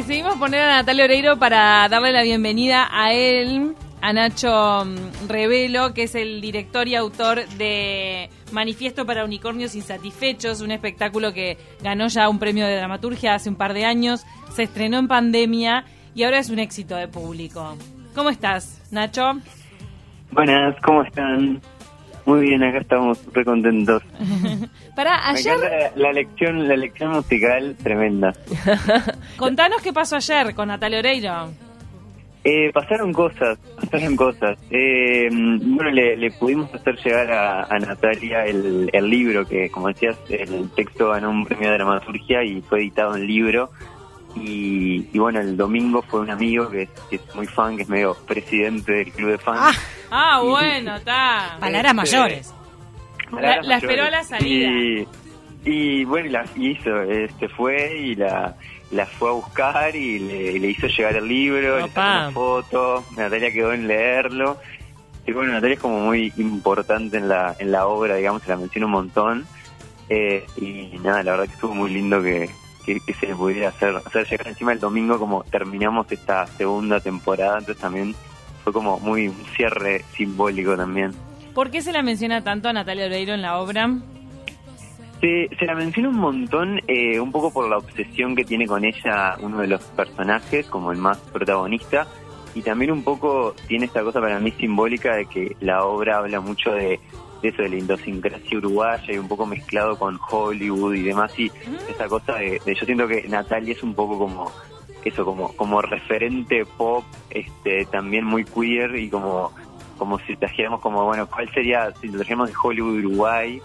decidimos poner a Natalia Oreiro para darle la bienvenida a él, a Nacho mm, Revelo, que es el director y autor de Manifiesto para Unicornios Insatisfechos, un espectáculo que ganó ya un premio de dramaturgia hace un par de años, se estrenó en pandemia y ahora es un éxito de público. ¿Cómo estás, Nacho? Buenas, ¿cómo están? Muy bien, acá estamos re contentos. Para ayer, la, la lección, la lección musical tremenda. contanos qué pasó ayer con Natalia Oreiro. Eh, pasaron cosas, pasaron cosas. Eh, bueno, le, le pudimos hacer llegar a, a Natalia el, el libro que, como decías, el texto ganó un premio de dramaturgia y fue editado en libro. Y, y bueno, el domingo fue un amigo que es, que es muy fan, que es medio presidente del club de fans. Ah, bueno, está. Palabras Este, mayores. Palabras La- la esperó a la salida. Y, y bueno, la hizo, este fue y la, la fue a buscar y le, le hizo llegar el libro, le sacó una foto, Natalia quedó en leerlo. Y bueno, Natalia es como muy importante en la, en la obra, digamos, se la menciona un montón. Eh, y nada, la verdad que estuvo muy lindo que, que, que se le pudiera hacer, hacer llegar encima el domingo como terminamos esta segunda temporada, entonces también fue como muy un cierre simbólico también. ¿Por qué se la menciona tanto a Natalia Oreiro en la obra? Se, se la menciona un montón, eh, un poco por la obsesión que tiene con ella uno de los personajes, como el más protagonista, y también un poco tiene esta cosa para mí simbólica de que la obra habla mucho de, de eso, de la idiosincrasia uruguaya y un poco mezclado con Hollywood y demás, y esa cosa de, de- yo siento que Natalia es un poco como eso, como, como referente pop, este, también muy queer y como, como si trajéramos como, bueno, ¿cuál sería, si lo trajéramos de Hollywood Uruguay?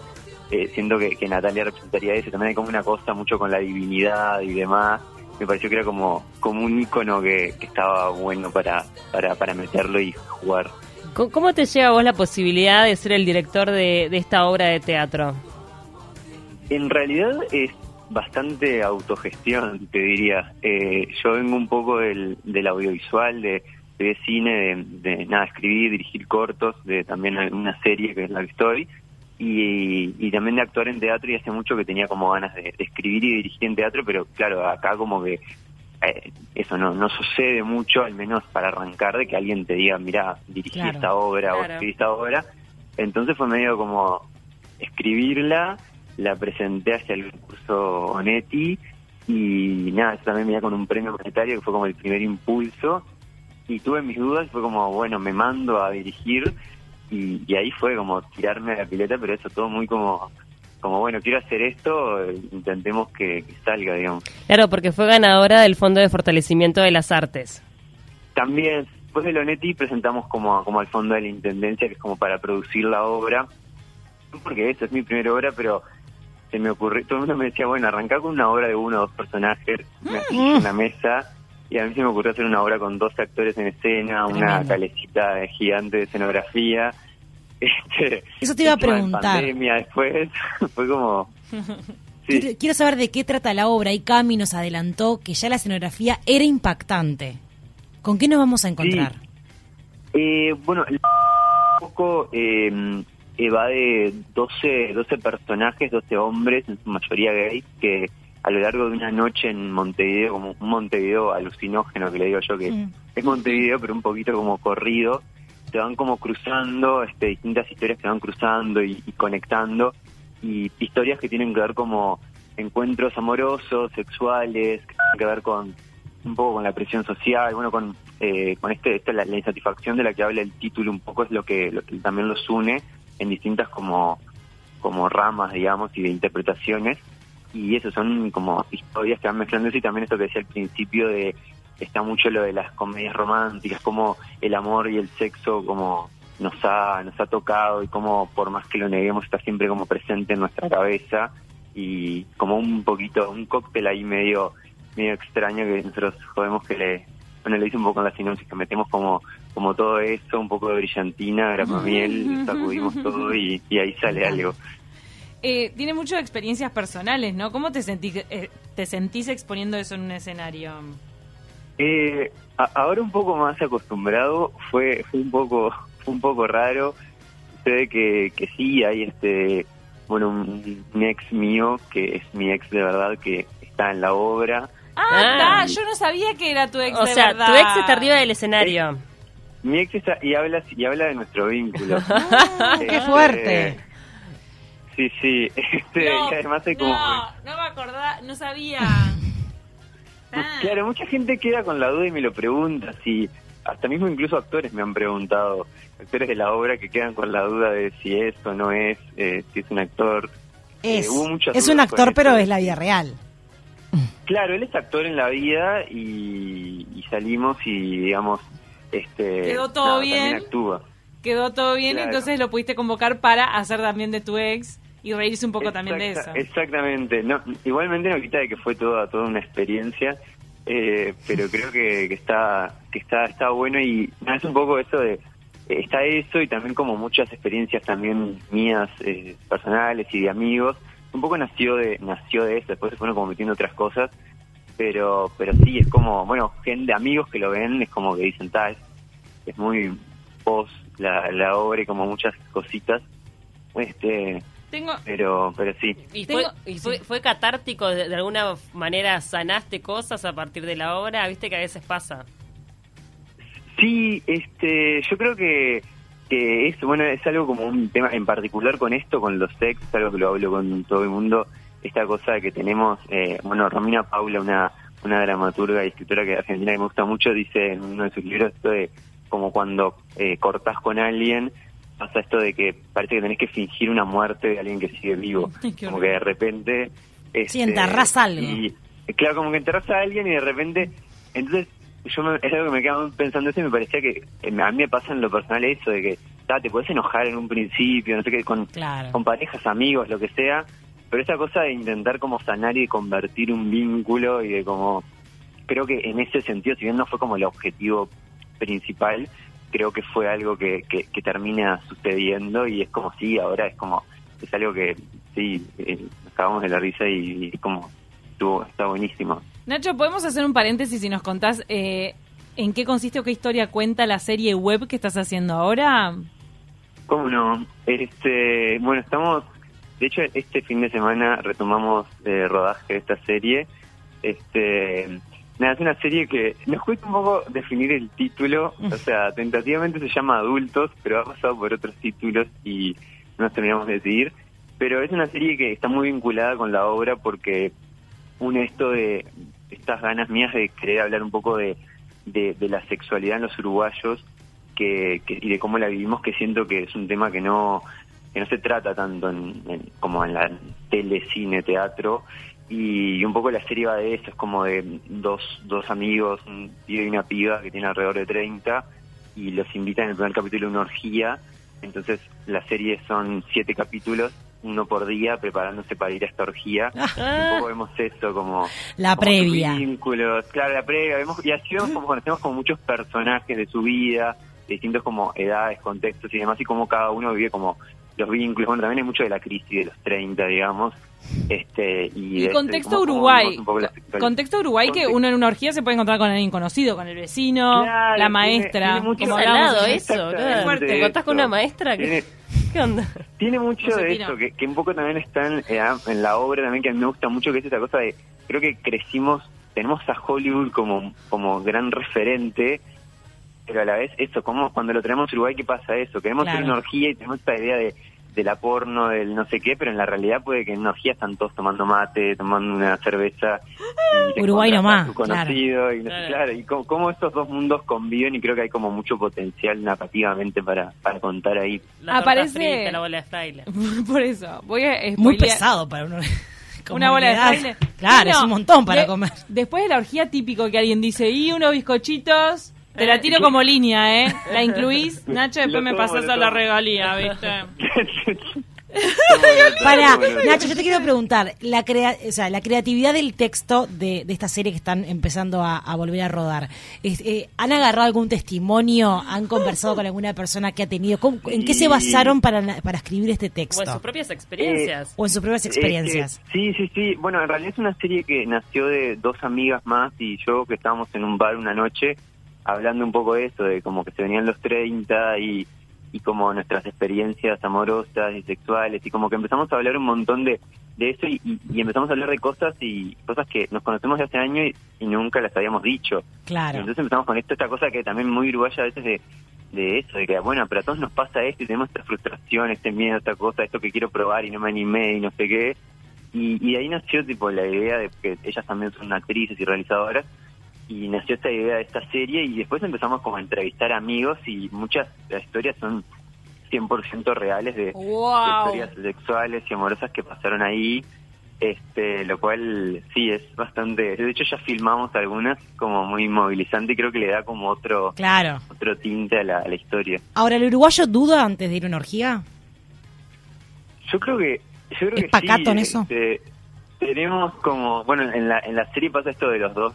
eh, siento que, que Natalia representaría eso. También hay como una cosa mucho con la divinidad y demás. Me pareció que era como, como un icono que, que estaba bueno para, para, para meterlo y jugar. ¿Cómo- ¿Cómo te llega a vos la posibilidad de ser el director de, esta obra de teatro? En realidad es bastante autogestión, te diría. Eh, yo vengo un poco del, del audiovisual, de, cine, de, de, nada, escribir, dirigir cortos, de también una serie que es la que estoy, y, y también de actuar en teatro y hace mucho que tenía como ganas de escribir y dirigir en teatro, pero claro, acá como que eh, eso no, no sucede mucho, al menos para arrancar, de que alguien te diga, mira, dirigí Claro, esta obra o escribí esta obra. Entonces fue medio como escribirla, la presenté hacia el curso Onetti y nada, eso también venía con un premio monetario que fue como el primer impulso y tuve mis dudas, fue como, bueno, me mando a dirigir y, y ahí fue como tirarme a la pileta, pero eso todo muy como, como bueno, quiero hacer esto, intentemos que, que salga, digamos. Claro, porque fue ganadora del Fondo de Fortalecimiento de las Artes. También, después de Lonetti presentamos como, como al fondo de la Intendencia, que es como para producir la obra, porque esta es mi primera obra, pero se me ocurrió, todo el mundo me decía, bueno, arrancá con una obra de uno o dos personajes, una silla, una mesa, y a mí se me ocurrió hacer una obra con dos actores en escena, una calecita gigante de escenografía. Este, Eso te iba a preguntar. pandemia después, fue como... Sí. Quiero, quiero saber de qué trata la obra y Cami nos adelantó que ya la escenografía era impactante. ¿Con qué nos vamos a encontrar? Eh, bueno, el un poco eh, eh, va de 12, 12 personajes, 12 hombres, en su mayoría gays, que a lo largo de una noche en Montevideo, como un Montevideo alucinógeno que le digo yo, que Mm. es Montevideo, pero un poquito como corrido, se van como cruzando, este, distintas historias que van cruzando y, conectando, y historias que tienen que ver como encuentros amorosos, sexuales, que tienen que ver con un poco con la presión social, bueno, con, eh, con este, esta, la, la insatisfacción de la que habla el título un poco es lo que, lo que también los une en distintas como, como ramas, digamos, y de interpretaciones. Y eso son como historias que van mezclando eso y también esto que decía al principio de está mucho lo de las comedias románticas, como el amor y el sexo como nos ha, nos ha tocado y como por más que lo neguemos está siempre como presente en nuestra cabeza y como un poquito, un cóctel ahí medio, medio extraño que nosotros jodemos que le, bueno, le hice un poco en la sinopsis, que metemos como, como todo eso, un poco de brillantina, grapamiel, sacudimos todo y, y ahí sale algo. Eh, tiene muchas experiencias personales, ¿no? ¿Cómo te, sentí, eh, te sentís exponiendo eso en un escenario? Eh, a- ahora un poco más acostumbrado, fue, fue un poco, fue un poco raro. Sucede que, que sí, hay este, bueno, un, un ex mío, que es mi ex de verdad, que está en la obra, Ah, Ah. está, yo no sabía que era tu ex O de sea, verdad. tu ex está arriba del escenario. Mi ex está, y habla y habla de nuestro vínculo. ¡Qué fuerte! Sí, sí. Este, No, y además hay como... no, no me acordaba, no sabía. Ah. Claro, mucha gente queda con la duda y me lo pregunta. Si, hasta mismo incluso actores me han preguntado, actores de la obra que quedan con la duda de si es o no es, eh, si es un actor. Es, Eh, hubo muchas es un actor, pero es la vida real. Claro, él es actor en la vida y, y salimos y, digamos, este, Quedó todo nada, bien. También actúa. Quedó todo bien, Claro. entonces lo pudiste convocar para hacer también de tu ex y reírse un poco también de eso. Exacta- Exactamente. No, igualmente no quita de que fue toda toda una experiencia, eh, pero creo que, que está que está está bueno y es un poco eso de eh, está eso y también como muchas experiencias también mías eh, personales y de amigos. Un poco nació de nació de eso, después se fueron como metiendo otras cosas, pero pero sí es como bueno gente amigos que lo ven es como que dicen tal es, es muy post la, la obra y como muchas cositas. Este, Tengo, pero pero sí ¿Y, fue, Tengo- y fue, fue catártico? De, de alguna manera sanaste cosas a partir de la obra? Viste que a veces pasa. Sí, este, yo creo que, que es, bueno, es algo como un tema en particular con esto, con los sex, es algo que lo hablo con todo el mundo, esta cosa que tenemos, eh, bueno, Romina Paula, una, una dramaturga y escritora que argentina que me gusta mucho, dice en uno de sus libros esto de como cuando eh, cortás con alguien, pasa esto de que parece que tenés que fingir una muerte de alguien que sigue vivo, como que de repente... Sí, este, enterrás algo. y- claro, como que enterrás a alguien y de repente, entonces yo me, es algo que me quedaba pensando eso y me parecía que eh, a mí me pasa en lo personal eso de que te puedes enojar en un principio, no sé qué, con, Claro. con parejas, amigos, lo que sea, pero esa cosa de intentar como sanar y convertir un vínculo y de como, creo que en ese sentido, si bien no fue como el objetivo principal, creo que fue algo que, que, que termina sucediendo y es como sí, ahora es como, es algo que sí, eh, acabamos de la risa y, y como estuvo, está buenísimo. Nacho, ¿podemos hacer un paréntesis y nos contás eh, en qué consiste o qué historia cuenta la serie web que estás haciendo ahora? ¿Cómo no? Este, bueno, estamos, de hecho, este fin de semana retomamos eh, rodaje de esta serie. Este, nada, es una serie que nos cuesta un poco definir el título, o sea, tentativamente se llama Adultos, pero ha pasado por otros títulos y no nos terminamos de decidir. Pero es una serie que está muy vinculada con la obra porque une esto de estas ganas mías de querer hablar un poco de, de, de la sexualidad en los uruguayos que, que- y de cómo la vivimos, que siento que es un tema que no que no se trata tanto en, en- como en la tele, cine, teatro, y, un poco la serie va de eso, es como de dos, dos amigos, un pibe y una piba que tienen alrededor de 30, y los invitan en el primer capítulo a una orgía, entonces la serie son siete capítulos, uno por día, preparándose para ir a esta orgía, un poco vemos eso como La como previa. vínculos, claro, la previa, vemos, y así vemos como conocemos como muchos personajes de su vida, de distintos como edades, contextos y demás, y como cada uno vive como los vínculos, bueno, también hay mucho de la crisis de los 30, digamos, este, y, Y de- contexto cómo Uruguay. Contexto Uruguay que uno en una orgía se puede encontrar con alguien conocido, con el vecino, Claro, la tiene- maestra. tiene mucho- Qué hablábamos salado eso, fuerte. ¿Te contás con una maestra? ¿Qué, Tiene- ¿Qué onda? Tiene mucho de eso, que, que un poco también está en, eh, en la obra también que a mí me gusta mucho, que es esa cosa de, creo que crecimos, tenemos a Hollywood como, como gran referente, pero a la vez eso, como cuando lo tenemos a Uruguay, ¿qué pasa eso? Queremos Claro. hacer una orgía y tenemos esta idea de, de la porno, del no sé qué, pero en la realidad puede que en una orgía están todos tomando mate, tomando una cerveza. y Uruguay nomás, conocido, y no sé, Claro. claro, y cómo, cómo estos dos mundos conviven y creo que hay como mucho potencial narrativamente para, para contar ahí. La Aparece- frita, la bola de. Por eso, voy a Muy pesado para uno. Una bola de edad. fraile. Claro, No, es un montón para de- comer. Después de la orgía típico que alguien dice, y unos bizcochitos, te Eh, la tiro como línea, ¿eh? La incluís, Nacho, después me pasas a la regalía, ¿viste? Para, Nacho, yo te quiero preguntar, la crea o sea, la creatividad del texto de, de esta serie que están empezando a, a volver a rodar, es- eh, ¿han agarrado algún testimonio? ¿Han conversado con alguna persona que ha tenido? ¿Cómo- ¿En qué se basaron para, para escribir este O en texto? sus propias experiencias. O en sus propias Eh, experiencias. sí, sí, sí. Bueno, en realidad es una serie que nació de dos amigas más y yo que estábamos en un bar una noche hablando un poco de eso, de como que se venían los 30 y, y como nuestras experiencias amorosas y sexuales y como que empezamos a hablar un montón de, de eso y, y- y empezamos a hablar de cosas y cosas que nos conocemos de hace años y, y nunca las habíamos dicho. Claro. Entonces empezamos con esto, esta cosa que también muy uruguaya a veces de, de eso, de que bueno, pero a todos nos pasa esto y tenemos esta frustración, este miedo, esta cosa, esto que quiero probar y no me animé y no sé qué. Y, y de ahí nació tipo la idea de que ellas también son actrices y realizadoras y nació esta idea de esta serie y después empezamos como a entrevistar amigos y muchas de las historias son 100% reales de, historias sexuales y amorosas que pasaron ahí, este, lo cual sí es bastante, de hecho ya filmamos algunas como muy movilizante y creo que le da como otro Claro. otro tinte a la, a la historia. Ahora, ¿el uruguayo duda antes de ir a una orgía? Yo creo que yo creo ¿Es que pacato sí, en eso? este, tenemos como bueno en la en la serie pasa esto de los dos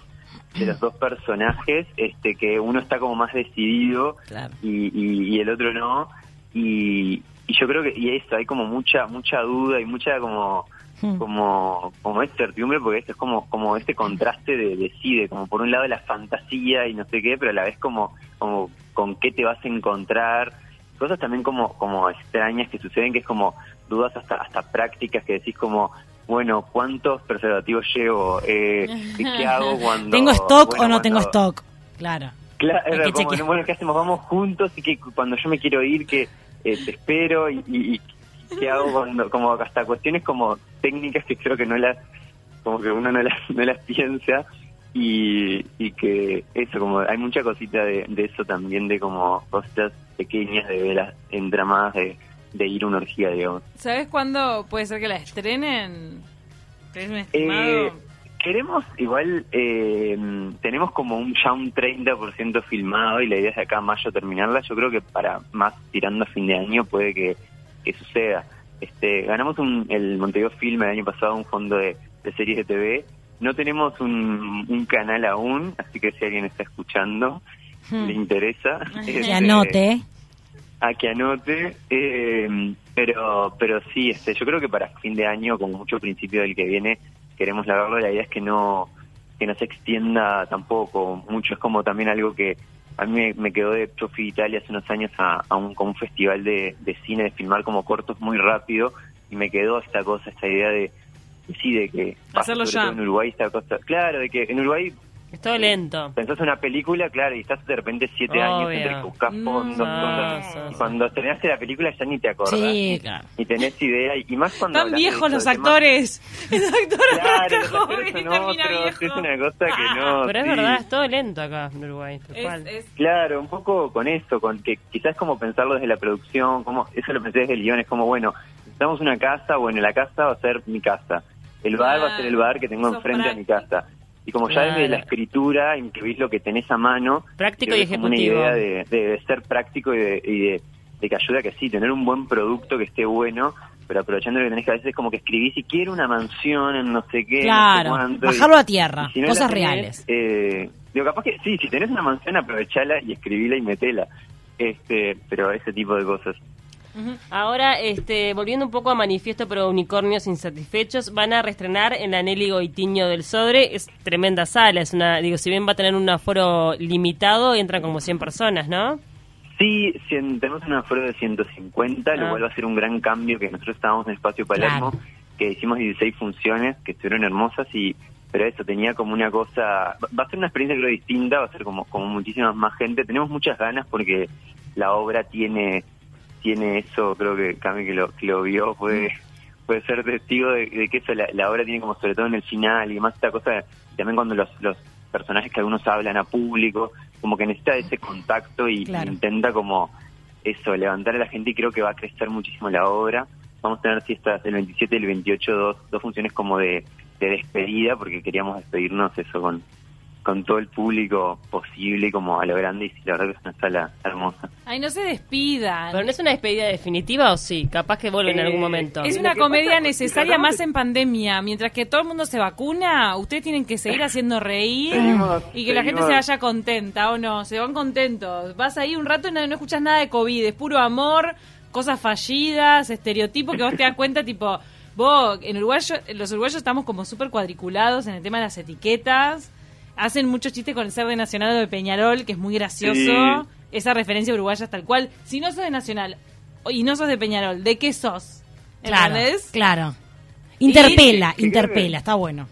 de los dos personajes este que uno está como más decidido Claro. y, y, y el otro no y, y yo creo que y eso hay como mucha mucha duda y mucha como Hmm. como como incertidumbre porque esto es como como este contraste de decide como por un lado la fantasía y no sé qué pero a la vez como como con qué te vas a encontrar cosas también como como extrañas que suceden que es como dudas hasta hasta prácticas que decís como bueno cuántos preservativos llevo eh, qué hago cuando ¿Tengo stock bueno, o no tengo stock? Claro. Claro, que como, bueno, ¿qué hacemos? Vamos juntos y que cuando yo me quiero ir, que eh, te espero y, y, y qué hago cuando, como hasta cuestiones como técnicas que creo que no las, como que uno no las, no las piensa y, y que eso, como hay mucha cosita de, de eso también, de como cosas pequeñas de veras entramadas de, de ir a una orgía, digamos. ¿Sabes cuándo puede ser que la estrenen? ¿Tenés un Eh, estimado? queremos, igual, eh, tenemos como un ya un 30% filmado y la idea es de acá a mayo terminarla. Yo creo que para más tirando a fin de año puede que, que suceda. Este, ganamos un, el Montevideo Film el año pasado, un fondo de, de series de TV. No tenemos un, un canal aún, así que si alguien está escuchando, Hmm. le interesa. Que este, anote. A que anote, eh, pero pero sí, este, yo creo que para fin de año, como mucho principio del que viene, queremos largarlo. La idea es que no que no se extienda tampoco mucho. Es como también algo que a mí me, quedó de yo fui a Italia hace unos años a, a un, como un festival de, de cine, de filmar como cortos muy rápido y me quedó esta cosa, esta idea de, de sí, de que Hacerlo ya. en Uruguay esta cosa, claro, de que en Uruguay Es todo lento. pensás una película, claro, y estás de repente siete años Obvio. entre que buscas fondos, Mm, cosas. sí, Y sí. cuando terminaste la película ya ni te acordás. Sí, ni- claro. Ni tenés idea. Y más cuando. De viejos los actores. Los actores Claro, los joven y son termina otros. viejo. Es una cosa que no. Pero es sí. verdad, es todo lento acá en Uruguay. tal Es- cual. es- Claro, un poco con eso, con que quizás como pensarlo desde la producción, como eso lo pensé desde el guion, es como, bueno, necesitamos una casa, bueno, la casa va a ser mi casa, el bar va a ser el bar que tengo enfrente a mi casa. Y como ya desde la escritura incluís lo que tenés a mano, Práctico y como una ejecutivo. idea de, de- de ser práctico y, de, y de- que ayuda a que sí, tener un buen producto que esté bueno, pero aprovechando lo que tenés que a veces es como que escribís si quiero una mansión en no sé qué, no sé Claro. y- Bajarlo a tierra. y si no Cosas tenés, reales. eh, digo, capaz que sí, si tenés una mansión, aprovechala y escribila y metela. Este, pero ese tipo de cosas. Ahora, este, volviendo un poco a Manifiesto Pro Unicornios Insatisfechos, van a reestrenar en la Nelly Goitiño del Sodre. Es tremenda sala, es una, digo, si bien va a tener un aforo limitado, entran como 100 personas, ¿no? Sí, cien- tenemos un aforo de 150, Ah. lo cual va a ser un gran cambio que nosotros estábamos en Espacio Palermo, Claro. que hicimos 16 funciones que estuvieron hermosas y pero eso tenía como una cosa, va va a ser una experiencia creo distinta, va a ser como como muchísimas más gente. Tenemos muchas ganas porque la obra tiene tiene eso, creo que Cami que lo, que lo vio puede puede ser testigo de, de que eso la, la obra tiene como sobre todo en el final y más esta cosa también cuando los los personajes que algunos hablan a público, como que necesita ese contacto y, Claro. y intenta como eso, levantar a la gente y creo que va a crecer muchísimo la obra. Vamos a tener fiestas el 27 y el 28, dos, dos funciones como de, de despedida, porque queríamos despedirnos eso con, con todo el público posible, como a lo grande, y la verdad que es una sala hermosa. Ay, no se despidan. Pero no es una despedida definitiva o sí, capaz que vuelve en Eh, algún momento. Es una comedia pasa- necesaria más en pandemia. Mientras que todo el mundo se vacuna, ustedes tienen que seguir haciendo reír Seguimos- y que la gente se vaya contenta, ¿o no? Se van contentos. Vas ahí un rato y no, no escuchas nada de COVID. Es puro amor, cosas fallidas, estereotipos que vos te das cuenta, tipo... Vos, en Uruguay, los uruguayos estamos como súper cuadriculados en el tema de las etiquetas. Hacen muchos chistes con el Cerdo Nacional de Peñarol, que es muy gracioso. Sí. esa referencia uruguaya tal cual. Si no sos de Nacional y no sos de Peñarol, ¿de qué sos? Claro, ¿Entendés? claro. Interpela, interpela, está bueno.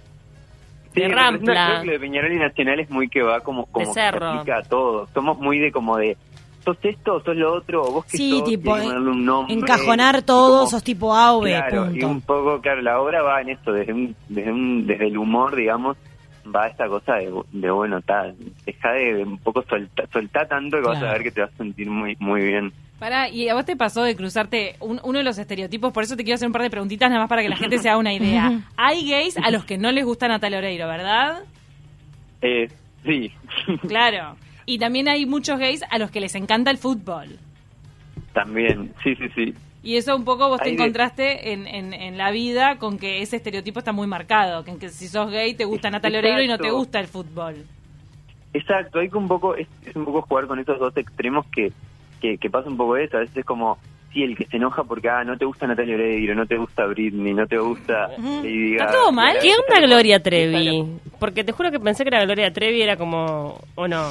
Sí, De Rampla. lo de Peñarol y Nacional es muy que va como, como que aplica a todo. Somos muy de como de, sos esto o sos lo otro, o vos que Sí, sos, tipo, un nombre, encajonar todo, como- sos tipo A o B, Claro, y punto. un poco, claro, la obra va en esto, desde, un, desde, un, desde el humor, digamos, va esta cosa de, de bueno, tal, deja de, de un poco soltar soltá tanto que vas a ver que te vas a sentir muy muy bien. Pará, y a vos te pasó de cruzarte un- uno de los estereotipos, por eso te quiero hacer un par de preguntitas nada más para que la gente se haga una idea. Hay gays a los que no les gusta Natalia Oreiro, ¿verdad? Eh, sí, Claro. Y también hay muchos gays a los que les encanta el fútbol. también, sí, sí, sí. Y eso un poco vos te de- encontraste en, en, en la vida con que ese estereotipo está muy marcado, que, si sos gay te gusta Natalia Oreiro y no te gusta el fútbol. Exacto, hay que un poco, es, es un poco jugar con esos dos extremos que, que, que pasa un poco eso, a veces es como, sí, el que se enoja porque, ah, no te gusta Natalia Oreiro, no te gusta Britney, no te gusta Lady ¿Está todo mal? ¿Qué onda Gloria Trevi? Porque te juro que pensé que la Gloria Trevi era como... ¿O no?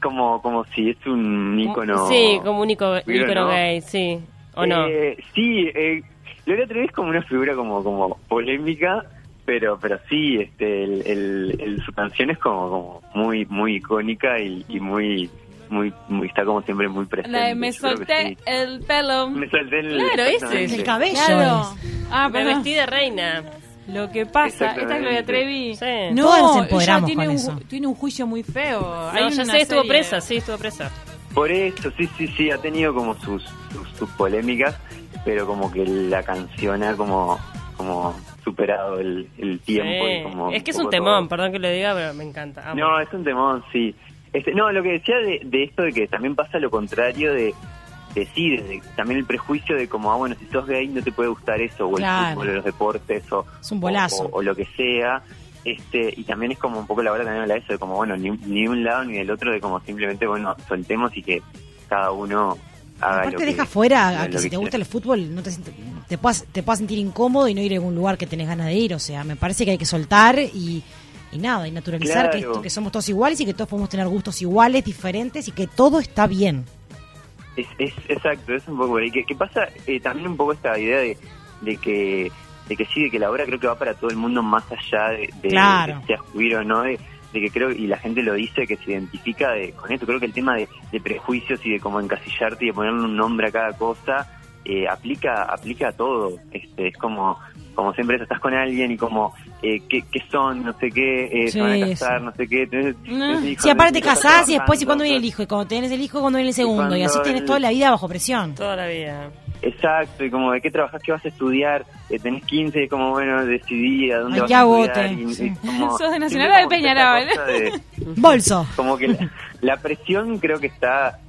Como, como si es un ícono. Sí, como un icono, Pero ícono no. gay, sí. ¿O no? Eh, sí, eh, Gloria Trevi es como una figura como como polémica, pero pero sí, este, el, el- el- su canción es como como muy muy icónica y, y muy muy muy está como siempre muy presente. La de me solté sí. el pelo. Me solté el Claro, ese es El cabello Claro. Ah, Me pero vestí de reina. lo que pasa, esta es. Gloria Trevi. Sí. No, Todas nos ella tiene con un, eso. tiene un juicio muy feo. No, Hay ya sé, estuvo presa, sí, estuvo presa. Por eso, sí, sí, sí, ha tenido como sus, sus, sus polémicas, pero como que la canción ha como, como superado el, el tiempo. Sí. y como Es que es un temón, todo. perdón que lo diga, pero me encanta. Amo. No, es un temón, sí. Este, no, lo que decía de, de esto de que también pasa lo contrario de, de sí, de- también el prejuicio de como, ah, bueno, si sos gay no te puede gustar eso, o Claro. el fútbol, o los deportes, o, Es un bolazo. o, o lo que sea. Este, y también es como un poco la hora también habla de eso, de como, bueno, ni, ni un lado ni del otro, de como simplemente, bueno, soltemos y que cada uno haga lo Aparte que deja fuera a que que si te gusta el fútbol no te, te puedas te puedas sentir incómodo y no ir a algún lugar que tenés ganas de ir. O sea, me parece que hay que soltar y, y nada, y naturalizar que, esto- que somos todos iguales y que todos podemos tener gustos iguales, diferentes y que todo está bien. Es, es exacto, es un poco ahí. ¿Qué, qué pasa? Eh, también un poco esta idea de, de que de que sí, de que la obra creo que va para todo el mundo más allá de, de, Claro. de que seas queer o no, de, de que creo, y la gente lo dice, que se identifica de, con esto. Creo que el tema de, de prejuicios y de cómo encasillarte y de ponerle un nombre a cada cosa, eh, aplica aplica a todo. Este, es como como siempre estás con alguien y como eh, ¿qué, qué son, no sé qué, eh, se van Sí, a casar, sí. no sé qué. tenés- tenés hijos, Si aparte te casás y después y cuando viene el hijo, y cuando tenés el hijo, cuando viene el segundo, y, así el- toda la vida bajo presión. Toda la vida. Exacto, y como de qué trabajas, qué vas a estudiar, eh, tenés 15, y como bueno, decidí a dónde Ay, vas a estudiar. y- sí. y como- ¿Sos de Nacional o Peñarol? de- Bolso. como que la, la presión creo que está,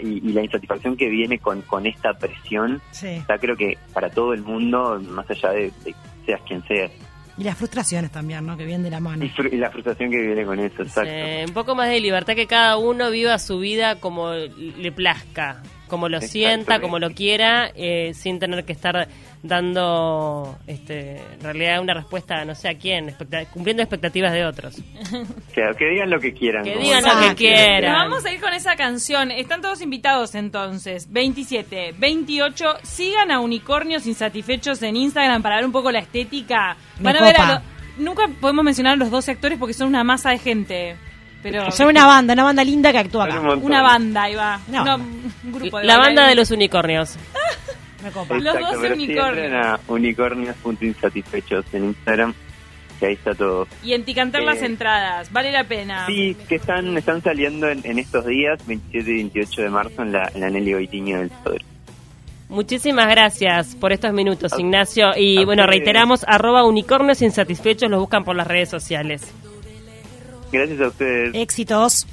y, y la insatisfacción que viene con, con esta presión, Sí. está creo que para todo el mundo, más allá de, de seas quien seas. Y las frustraciones también, ¿no? Que vienen de la mano. Y, y la frustración que viene con eso, exacto. Sí, un poco más de libertad que cada uno viva su vida como le plazca, como lo sienta, como lo quiera, eh, sin tener que estar dando, este, en realidad, una respuesta, no sé a quién, cumpliendo expectativas de otros. Que, que digan lo que quieran. Que digan lo que quieran. Pero vamos a ir con esa canción. Están todos invitados entonces. 27, 28. Sigan a Unicornios Insatisfechos en Instagram para ver un poco la estética. Van a ver a lo- Nunca podemos mencionar a los 12 actores porque son una masa de gente. Pero Son una banda, una banda linda que actúa un acá. una banda, ahí va. No. Un grupo de La banda de los unicornios. Me copa. Los Exacto, 12 pero sí, unicornios. unicornios.insatisfechos en Instagram, que ahí está todo. Y en Ticantar Eh, las entradas. Vale la pena. Sí, que están están saliendo en, en estos días, 27 y 28 de marzo, en la, en la Nelly Goitiño del Sodre. Muchísimas gracias por estos minutos, Ignacio. Y bueno, reiteramos, arroba unicornios insatisfechos, los buscan por las redes sociales. Gracias a ustedes. Éxitos.